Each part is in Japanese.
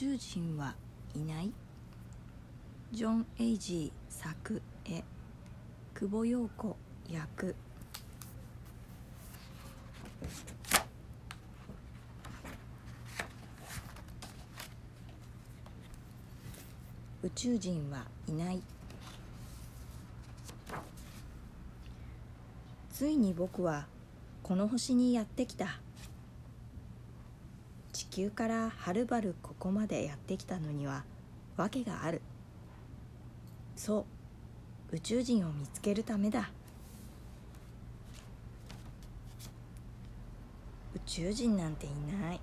宙人はいない？ジョン・エイジー作絵久保陽子役。宇宙人はいない。ついに僕はこの星にやってきた。球からはるばるここまでやってきたのには訳がある。そう宇宙人を見つけるためだ。宇宙人なんていない。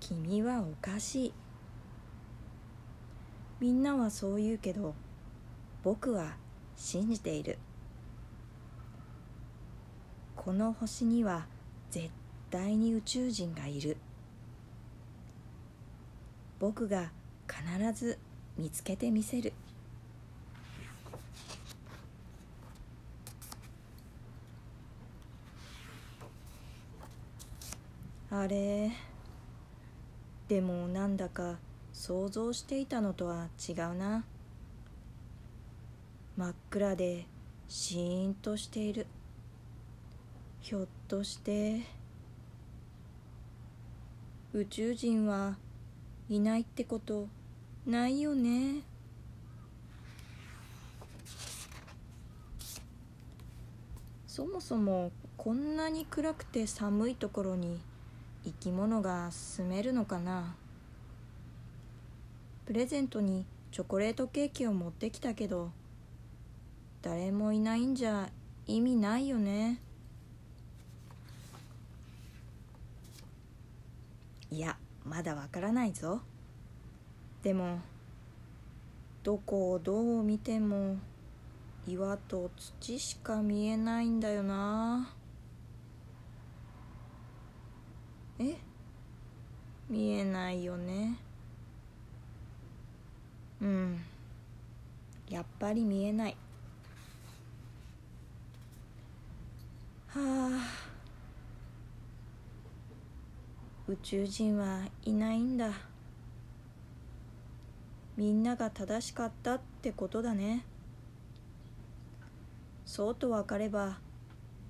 君はおかしい。みんなはそう言うけど僕は信じている。この星には絶対に宇宙人がいる。僕が必ず見つけてみせる。あれ？でもなんだか想像していたのとは違うな。真っ暗でシーンとしている。ひょっとして。宇宙人はいないってことないよね。そもそもこんなに暗くて寒いところに生き物が住めるのかな。プレゼントにチョコレートケーキを持ってきたけど誰もいないんじゃ意味ないよね。いやまだわからないぞ。でもどこをどう見ても岩と土しか見えないんだよな。え？見えないよね。うん。やっぱり見えない。はあ。宇宙人はいないんだ。みんなが正しかったってことだね。そうと分かれば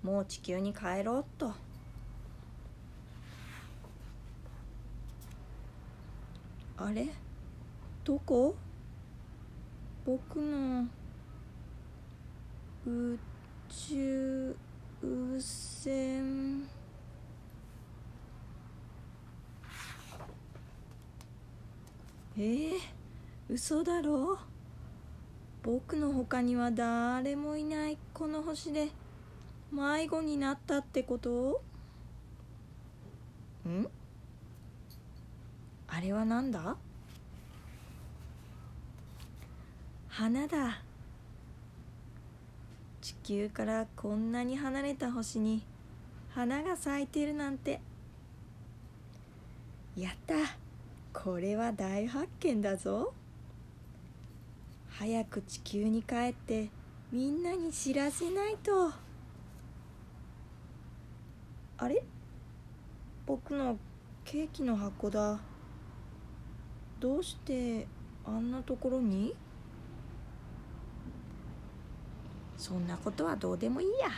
もう地球に帰ろうっと。あれ？どこ？僕の宇宙船えー、嘘だろ？僕の他には誰もいないこの星で迷子になったってこと？ん？あれはなんだ？花だ。地球からこんなに離れた星に花が咲いてるなんて。やった。これは大発見だぞ。早く地球に帰ってみんなに知らせないと。あれ？僕のケーキの箱だ。どうしてあんなところに？そんなことはどうでもいいや。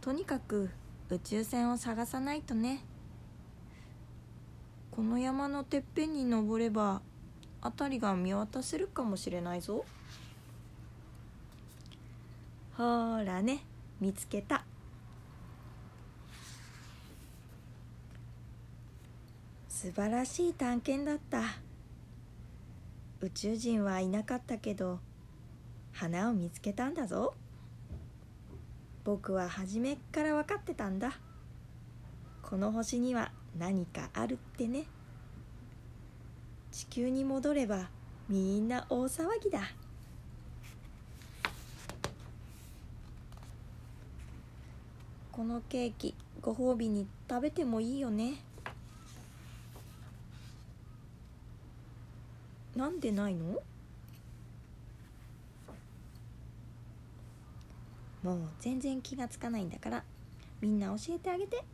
とにかく宇宙船を探さないとね。この山のてっぺんに登れば辺りが見渡せるかもしれないぞ。ほらね見つけた。素晴らしい探検だった。宇宙人はいなかったけど花を見つけたんだぞ。僕は初めっから分かってたんだ。この星には何かあるってね。地球に戻ればみんな大騒ぎだ。このケーキご褒美に食べてもいいよね。なんでないの？もう全然気がつかないんだからみんな教えてあげて。